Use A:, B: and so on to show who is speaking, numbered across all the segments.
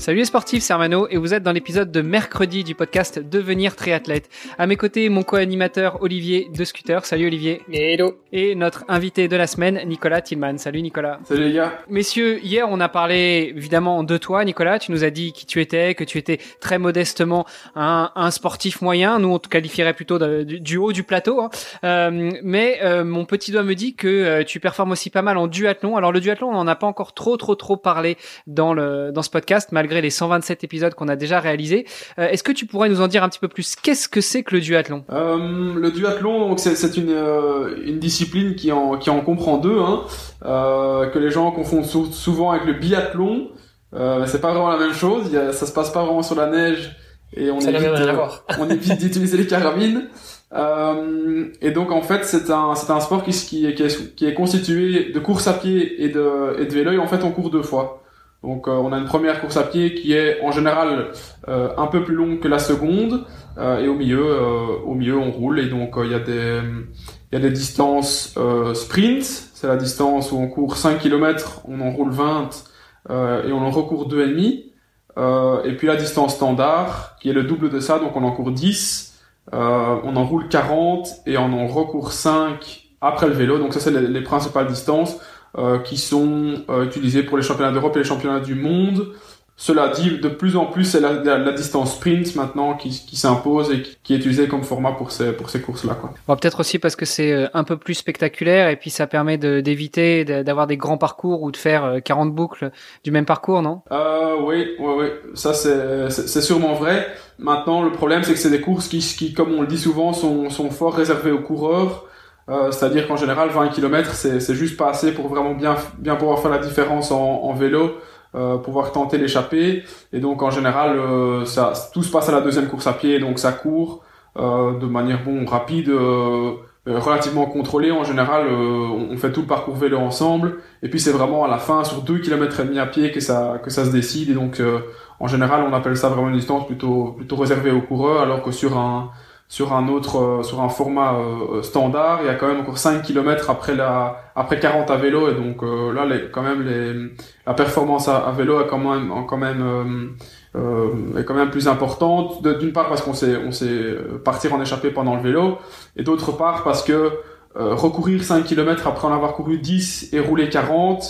A: Salut les sportifs, c'est Armano et vous êtes dans l'épisode de mercredi du podcast Devenir triathlète. À mes côtés, mon co-animateur Olivier de Scooter. Salut Olivier.
B: Hello.
A: Et notre invité de la semaine, Nicolas Tillman. Salut Nicolas.
C: Salut les gars.
A: Messieurs, hier on a parlé évidemment de toi Nicolas. Tu nous as dit qui tu étais, que tu étais très modestement un, un sportif moyen. Nous on te qualifierait plutôt de, du, du, haut du plateau. Hein. Euh, mais euh, mon petit doigt me dit que euh, tu performes aussi pas mal en duathlon. Alors le duathlon on n'en a pas encore trop trop trop parlé dans, le, dans ce podcast malgré les 127 épisodes qu'on a déjà réalisés. Euh, Est-ce que tu pourrais nous en dire un petit peu plus? Qu'est-ce que c'est que le duathlon?
C: Euh, Le duathlon, c'est une, euh, une discipline qui en, qui en comprend deux, hein, euh, que les gens confondent souvent avec le biathlon. Euh, c'est pas vraiment la même chose. Il y a, ça se passe pas vraiment sur la neige et on évite, on évite d'utiliser les carabines. Euh, et donc en fait c'est un c'est un sport qui, qui, qui, est, qui est constitué de course à pied et de, et de vélo et en fait on court deux fois. Donc euh, on a une première course à pied qui est en général euh, un peu plus longue que la seconde euh, et au milieu au milieu on roule. Et donc il y a des il y a des distances sprint, c'est la distance où on court 5 km, on en roule 20 et on en recourt 2,5 et puis la distance standard qui est le double de ça donc on en court 10, on en roule 40 et on en recourt 5 après le vélo. Donc ça c'est les, les principales distances qui sont euh, utilisés pour les championnats d'Europe et les championnats du monde. Cela dit, de plus en plus, c'est la, la, la, distance sprint maintenant qui, qui s'impose et qui, qui, est utilisée comme format pour ces, pour ces courses-là.
A: Bon, Peut-être aussi parce que c'est euh, un peu plus spectaculaire et puis ça permet d'éviter de, d'avoir des grands parcours ou de faire 40 boucles du même parcours, non?
C: Euh, Oui, oui, oui. Ça, c'est sûrement vrai. Maintenant, le problème, c'est que c'est des courses qui, qui, comme on le dit souvent, sont, sont fort réservées aux coureurs. Euh, C'est-à-dire qu'en général, 20 km, c'est juste pas assez pour vraiment bien, bien pouvoir faire la différence en, vélo, euh, pouvoir tenter l'échappée. Et donc, en général, euh, ça, tout se passe à la deuxième course à pied, donc ça court de manière bon rapide, relativement contrôlée. En général, on fait tout le parcours vélo ensemble. Et puis, c'est vraiment à la fin, sur 2 km et demi à pied, que ça, que ça se décide. Et donc, en général, on appelle ça vraiment une distance plutôt, plutôt réservée aux coureurs, alors que sur un sur un autre euh, sur un format euh, standard. Il y a quand même encore 5 km après la après 40 à vélo. Et donc euh, là les, quand même les la performance à, vélo est quand même quand même euh, est quand même plus importante. D'une part parce qu'on sait on sait partir en échappée pendant le vélo. Et d'autre part parce que recourir 5 km après en avoir couru 10 et rouler 40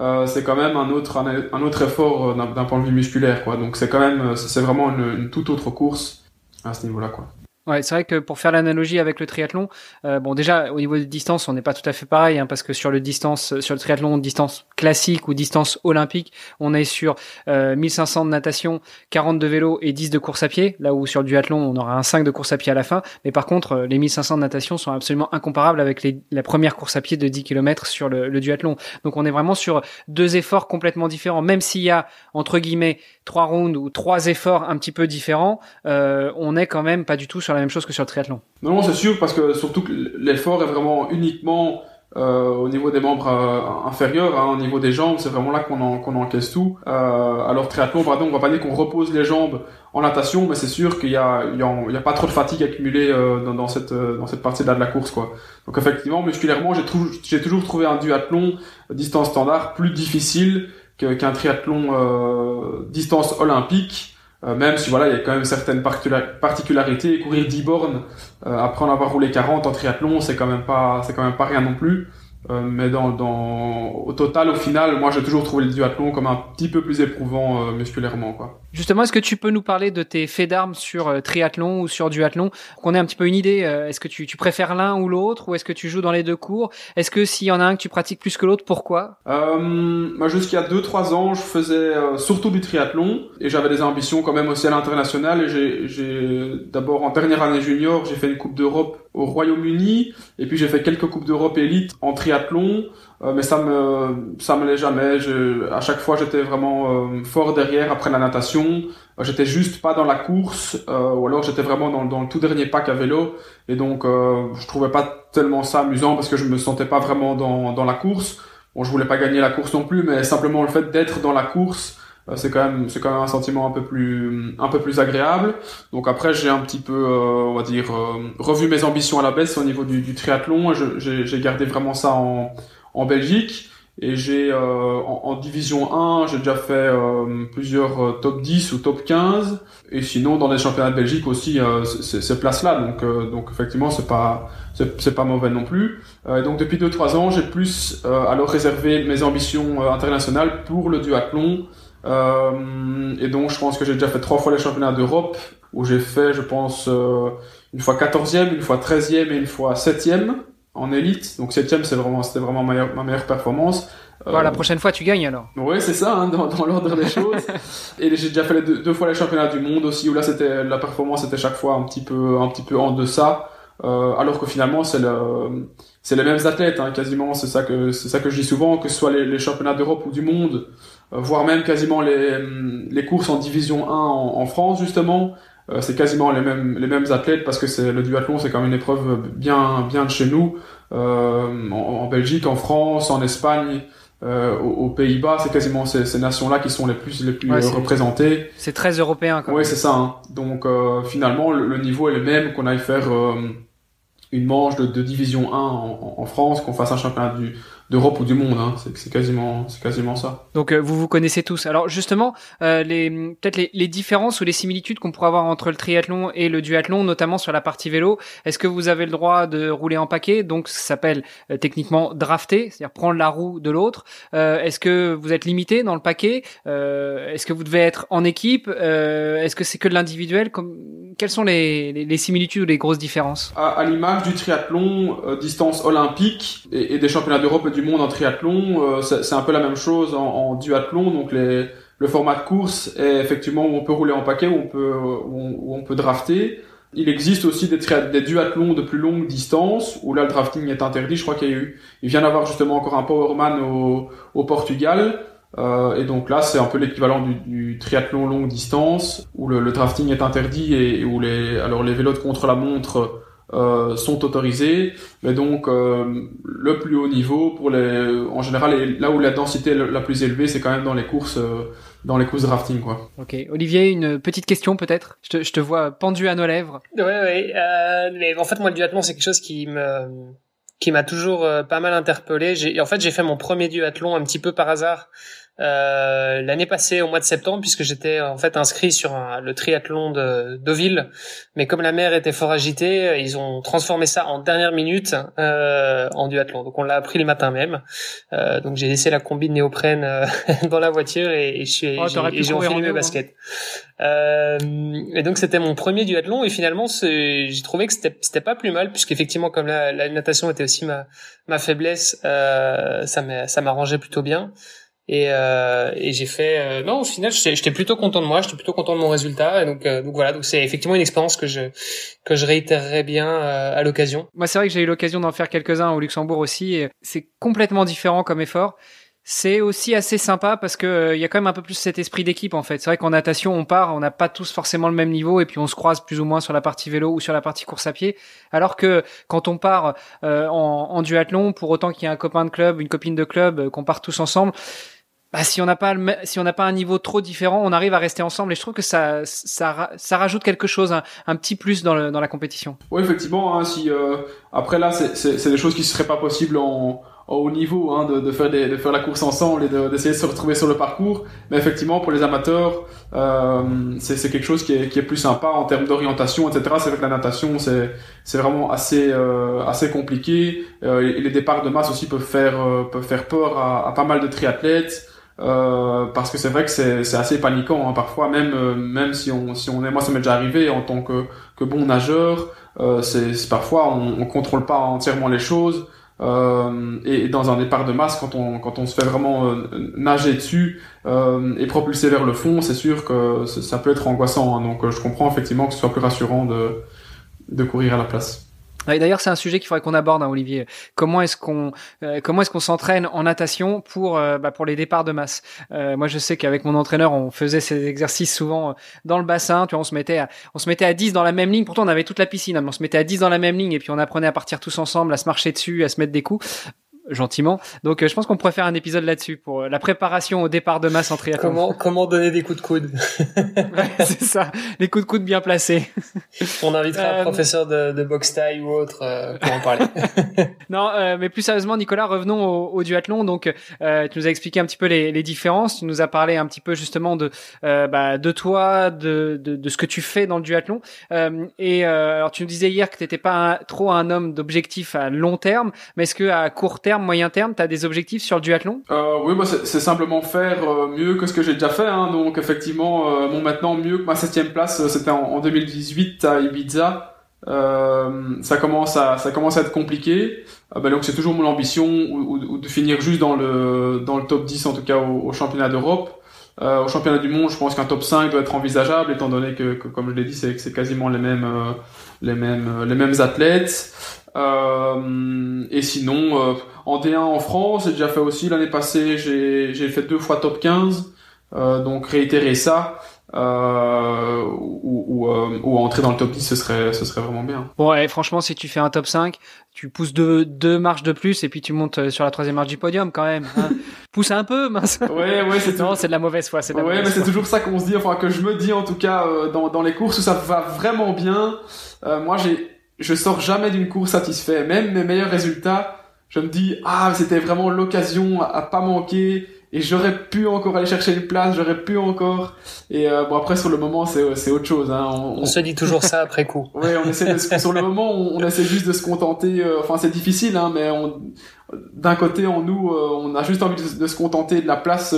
C: euh, c'est quand même un autre un, un autre effort d'un point de vue musculaire quoi. Donc c'est quand même c'est vraiment une, une toute autre course à ce niveau là quoi
A: Ouais, c'est vrai que pour faire l'analogie avec le triathlon, euh, bon déjà au niveau de distance, on n'est pas tout à fait pareil, hein, parce que sur le distance, sur le triathlon distance classique ou distance olympique, on est sur euh, 1500 de natation, 40 de vélo et 10 de course à pied. Là où sur le duathlon, on aura un 5 de course à pied à la fin. Mais par contre, euh, les 1500 de natation sont absolument incomparables avec les, la première course à pied de 10 km sur le, le duathlon. Donc on est vraiment sur deux efforts complètement différents, même s'il y a entre guillemets trois rounds ou trois efforts un petit peu différents, euh, on est quand même pas du tout sur la même chose que sur le triathlon.
C: Non, c'est sûr, parce que surtout que l'effort est vraiment uniquement euh, au niveau des membres euh, inférieurs, hein, au niveau des jambes, c'est vraiment là qu'on en, qu'on encaisse tout. Euh, alors triathlon, pardon, on va pas dire qu'on repose les jambes en natation, mais c'est sûr qu'il y a, il y, a, pas trop de fatigue accumulée euh, dans, dans, cette, euh, dans cette partie-là de la course, quoi. Donc effectivement, musculairement, j'ai, j'ai toujours trouvé un duathlon distance standard plus difficile qu'un triathlon euh, distance olympique, euh, même si voilà, il y a quand même certaines particularités. Courir 10 bornes euh, après en avoir roulé 40 en triathlon, c'est quand même pas, c'est quand même pas rien non plus. Euh, mais dans, dans, au total, au final, moi j'ai toujours trouvé le duathlon comme un petit peu plus éprouvant euh, musculairement. Quoi.
A: Justement, est-ce que tu peux nous parler de tes faits d'armes sur euh, triathlon ou sur duathlon? Qu'on ait un petit peu une idée. est-ce que tu, tu préfères l'un ou l'autre ou est-ce que tu joues dans les deux cours? Est-ce que s'il y en a un que tu pratiques plus que l'autre, pourquoi?
C: Moi, jusqu'à 2-3 ans, je faisais surtout du triathlon et j'avais des ambitions quand même aussi à l'international. Et j'ai d'abord en dernière année junior, j'ai fait une Coupe d'Europe au Royaume-Uni et puis j'ai fait quelques Coupes d'Europe élite en triathlon triathlon, mais ça me ça me l'est jamais. Je, à chaque fois, j'étais vraiment fort derrière après la natation. J'étais juste pas dans la course, ou alors j'étais vraiment dans, dans le tout dernier pack à vélo, et donc je trouvais pas tellement ça amusant parce que je me sentais pas vraiment dans dans la course. Bon, je voulais pas gagner la course non plus, mais simplement le fait d'être dans la course, euh, c'est quand même c'est quand même un sentiment un peu plus un peu plus agréable. Donc après j'ai un petit peu euh, on va dire euh, revu mes ambitions à la baisse au niveau du, du triathlon. J'ai gardé vraiment ça en en Belgique. Et j'ai euh, en, division 1, j'ai déjà fait euh, plusieurs euh, top 10 ou top 15. Et sinon, dans les championnats de Belgique aussi, ces places-là. Donc, donc effectivement, c'est pas c'est pas mauvais non plus. et donc depuis 2-3 ans, j'ai plus alors réservé mes ambitions internationales pour le duathlon. Et donc, je pense que j'ai déjà fait trois fois les championnats d'Europe, où j'ai fait, je pense, une fois 14e, une fois 13e et une fois 7e en élite. Donc septième, c'est vraiment, c'était vraiment ma meilleure, ma meilleure performance.
A: Bon, la euh, prochaine fois, tu gagnes alors.
C: Oui, c'est ça, hein, dans, dans l'ordre des choses. et j'ai déjà fait les deux, deux, fois les championnats du monde aussi, où là, c'était la performance était chaque fois un petit peu, un petit peu en deçà. Euh, alors que finalement, c'est le, c'est les mêmes athlètes, hein, quasiment. C'est ça que, c'est ça que je dis souvent, que ce soit les, les championnats d'Europe ou du monde, euh, voire même quasiment les, les courses en division 1 en, en France justement. Euh, c'est quasiment les mêmes les mêmes athlètes parce que c'est le duathlon c'est quand même une épreuve bien bien de chez nous euh, en, Belgique en France en Espagne euh, aux, Pays-Bas c'est quasiment ces, ces nations là qui sont les plus les plus représentées
A: c'est très européen
C: quand oui c'est ça hein. donc finalement le, niveau est le même qu'on aille faire une manche de, de division 1 en, en France qu'on fasse un championnat du d'Europe ou du monde. Hein. C'est quasiment, c'est quasiment ça.
A: Donc euh, vous vous connaissez tous. Alors justement, euh, les peut-être les, les, différences ou les similitudes qu'on pourrait avoir entre le triathlon et le duathlon, notamment sur la partie vélo. Est-ce que vous avez le droit de rouler en paquet? Donc ça s'appelle euh, techniquement drafter, c'est-à-dire prendre la roue de l'autre. Est-ce que vous êtes limité dans le paquet? Est-ce que vous devez être en équipe? Est-ce que c'est que de l'individuel? Comme... Quelles sont les, les, les, similitudes ou les grosses différences?
C: À, à l'image du triathlon, distance olympique et, et des championnats d'Europe du monde en triathlon, euh, c'est un peu la même chose en, duathlon. Donc les, le format de course est effectivement où on peut rouler en paquet, où on peut, où on, peut drafter. Il existe aussi des, des duathlons de plus longue distance où là le drafting est interdit. Je crois qu'il y a eu, il vient d'avoir justement encore un powerman au, au Portugal. Euh, et donc là, c'est un peu l'équivalent du, du, triathlon longue distance où le, le drafting est interdit et, où les alors les vélos contre la montre euh, sont autorisés, mais donc euh, le plus haut niveau pour les, en général, là où la densité la plus élevée, c'est quand même dans les courses, euh, dans les courses rafting, quoi.
A: Ok, Olivier, une petite question peut-être? Je te, je te vois pendu à nos lèvres.
B: Ouais, ouais. mais en fait, moi, le duathlon, c'est quelque chose qui me qui m'a toujours pas mal interpellé. J'ai, en fait, j'ai fait mon premier duathlon un petit peu par hasard euh, l'année passée au mois de septembre puisque j'étais en fait inscrit sur le triathlon de Deauville mais comme la mer était fort agitée ils ont transformé ça en dernière minute euh, en duathlon. Donc on l'a appris le matin même. Euh, donc j'ai laissé la combi de néoprène euh, dans la voiture et, et je suis oh, j'ai enfilé mes hein. baskets. Euh, et donc c'était mon premier duathlon et finalement j'ai trouvé que c'était c'était pas plus mal puisqu'effectivement comme la, la natation était aussi ma ma faiblesse euh, ça m'a ça m'arrangeait plutôt bien et, euh, et j'ai fait euh, non au final j'étais plutôt content de moi j'étais plutôt content de mon résultat. Et donc euh, donc voilà donc c'est effectivement une expérience que je que je réitérerai bien euh, à l'occasion.
A: Moi c'est vrai que j'ai eu l'occasion d'en faire quelques uns au Luxembourg aussi c'est complètement différent comme effort. C'est aussi assez sympa parce que il y a quand même un peu plus cet esprit d'équipe en fait. C'est vrai qu'en natation on part on n'a pas tous forcément le même niveau et puis on se croise plus ou moins sur la partie vélo ou sur la partie course à pied. Alors que quand on part en, en duathlon pour autant qu'il y ait un copain de club une copine de club qu'on part tous ensemble bah, si on n'a pas si on n'a pas un niveau trop différent, on arrive à rester ensemble et je trouve que ça ça, ça rajoute quelque chose, un, petit plus dans, le, dans la compétition.
C: Oui, effectivement. Hein, si euh, après là, c'est des choses qui seraient pas possibles en, en haut niveau, hein, de, de, faire des, de faire la course ensemble et d'essayer de, se retrouver sur le parcours. Mais effectivement, pour les amateurs, euh, c'est quelque chose qui est, qui est plus sympa en termes d'orientation, etc. C'est vrai que la natation, c'est c'est vraiment assez euh, assez compliqué. Euh, et les départs de masse aussi peuvent faire euh, peuvent faire peur à, à pas mal de triathlètes. Euh, parce que c'est vrai que c'est assez paniquant hein, parfois même euh, même si on si on est moi ça m'est déjà arrivé en tant que que bon nageur euh, c'est parfois on, on contrôle pas entièrement les choses euh, et, dans un départ de masse quand on quand on se fait vraiment nager dessus et propulser vers le fond c'est sûr que ça peut être angoissant hein, donc je comprends effectivement que ce soit plus rassurant de de courir à la place
A: D'ailleurs, c'est un sujet qu'il faudrait qu'on aborde, hein, Olivier. Comment est-ce qu'on euh, comment est-ce qu'on s'entraîne en natation pour euh, bah, pour les départs de masse? Euh, Moi, je sais qu'avec mon entraîneur, on faisait ces exercices souvent dans le bassin. Tu vois, on se mettait à, on se mettait à 10 dans la même ligne. Pourtant, on avait toute la piscine. Hein, mais on se mettait à 10 dans la même ligne et puis on apprenait à partir tous ensemble, à se marcher dessus, à se mettre des coups gentiment. Donc euh, je pense qu'on pourrait faire un épisode là-dessus pour euh, la préparation au départ de masse en triathlon.
B: Comment comment donner des coups de coude
A: C'est ça, les coups de coude bien placés.
B: On invitera un euh, professeur de, de boxe taille ou autre pour en parler.
A: non, mais plus sérieusement, Nicolas, revenons au, au duathlon. Donc tu nous as expliqué un petit peu les, les, différences. Tu nous as parlé un petit peu justement de bah, de toi, de, de, de ce que tu fais dans le duathlon. et alors tu nous disais hier que tu n'étais pas trop un homme d'objectifs à long terme, mais est-ce que à court terme moyen terme, tu as des objectifs sur le duathlon?
C: Euh, Oui, bah, c'est simplement faire euh, mieux que ce que j'ai déjà fait. Hein. Donc effectivement, euh, bon, maintenant mieux que ma septième place, c'était en, 2018 à Ibiza. ça commence à ça commence à être compliqué. Bah, donc c'est toujours mon ambition de finir juste dans le dans le top 10 en tout cas au, championnat d'Europe. au championnat du monde, je pense qu'un top 5 doit être envisageable, étant donné que, comme je l'ai dit, c'est quasiment les mêmes, les mêmes, les mêmes athlètes. Euh, et sinon, euh, en D1 en France, j'ai déjà fait aussi l'année passée, j'ai, fait deux fois top 15, euh, donc réitérer ça. Ou, ou, ou, entrer dans le top 10 ce serait ce serait vraiment bien
A: bon et franchement si tu fais un top 5 tu pousses deux, deux marches de plus et puis tu montes sur la troisième marche du podium quand même hein. pousse un peu mince
C: ouais ouais c'est
A: non c'est de la mauvaise foi c'est
C: ouais mais c'est toujours ça qu'on se dit enfin que je me dis en tout cas dans, dans les courses où ça va vraiment bien moi j'ai je sors jamais d'une course satisfait. Même mes meilleurs résultats, je me dis ah c'était vraiment l'occasion à, pas manquer et j'aurais pu encore aller chercher une place, j'aurais pu encore. Et euh, bon après sur le moment c'est c'est autre chose. Hein.
B: On, se dit toujours ça après coup.
C: ouais, on essaie de, sur le moment on, essaie juste de se contenter. Euh, enfin c'est difficile hein, mais on d'un côté en nous euh, on a juste envie de, se contenter de la place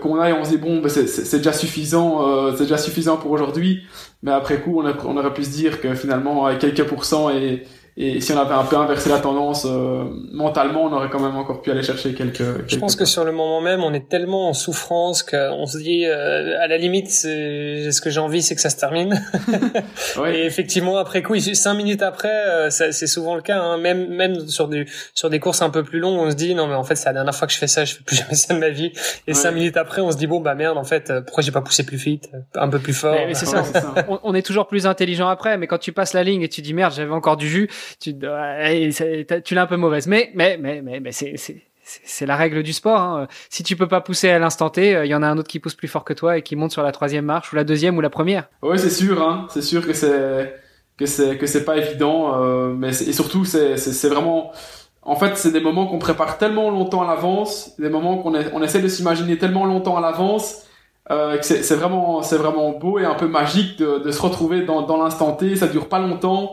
C: qu'on a et on se dit bon ben, c'est déjà suffisant, c'est déjà suffisant pour aujourd'hui. Mais après coup on, on aurait pu se dire que finalement quelques pourcents et et si on avait un peu inversé la tendance euh, mentalement, on aurait quand même encore pu aller chercher quelques. quelques
B: je pense que sur le moment même, on est tellement en souffrance qu'on se dit, euh, à la limite, ce que j'ai envie, c'est que ça se termine. Et effectivement, après coup, cinq minutes après, euh, c'est souvent le cas. Hein, même même sur des sur des courses un peu plus longues, on se dit non mais en fait c'est la dernière fois que je fais ça, je fais plus jamais ça de ma vie. Et cinq minutes après, on se dit bon bah merde, en fait, pourquoi j'ai pas poussé plus vite, un peu plus fort.
A: Mais, c'est ça. on, on, est toujours plus intelligent après, mais quand tu passes la ligne et tu dis merde, j'avais encore du jus tu, tu l'as un peu mauvaise. Mais, mais, mais, mais, mais c'est, c'est la règle du sport. Hein. Si tu peux pas pousser à l'instant T, il euh, y en a un autre qui pousse plus fort que toi et qui monte sur la troisième marche ou la deuxième ou la première.
C: Oui, c'est sûr. Hein. C'est sûr que c'est que c'est que c'est pas évident. Euh, mais et surtout, c'est vraiment. En fait, c'est des moments qu'on prépare tellement longtemps à l'avance, des moments qu'on on essaie de s'imaginer tellement longtemps à l'avance. Euh, que c'est vraiment c'est vraiment beau et un peu magique de, de se retrouver dans, dans l'instant T. Ça dure pas longtemps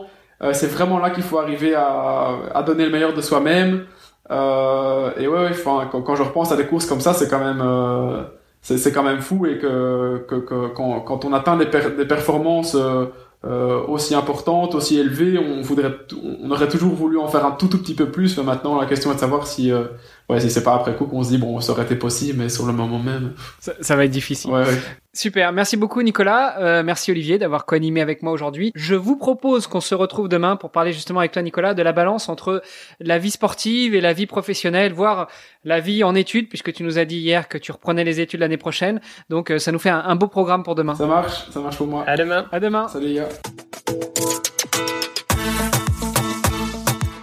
C: c'est vraiment là qu'il faut arriver à, à, donner le meilleur de soi-même. Euh, et ouais, enfin, quand, quand, je repense à des courses comme ça, c'est quand même euh, c'est quand même fou et que, que, que quand, quand, on atteint des, des performances euh, euh, aussi importantes, aussi élevées, on voudrait, on aurait toujours voulu en faire un tout tout petit peu plus. Mais maintenant, la question est de savoir si euh, ouais, si c'est pas après coup qu'on se dit bon, ça aurait été possible, mais sur le moment même,
A: ça, ça va être difficile.
C: Ouais, ouais.
A: Super, merci beaucoup Nicolas, euh, merci Olivier d'avoir co-animé avec moi aujourd'hui. Je vous propose qu'on se retrouve demain pour parler justement avec toi Nicolas de la balance entre la vie sportive et la vie professionnelle, voire la vie en études, puisque tu nous as dit hier que tu reprenais les études l'année prochaine. Donc euh, ça nous fait un, un, beau programme pour demain.
C: Ça marche, ça marche pour moi.
B: À demain.
A: À demain.
C: Salut les gars.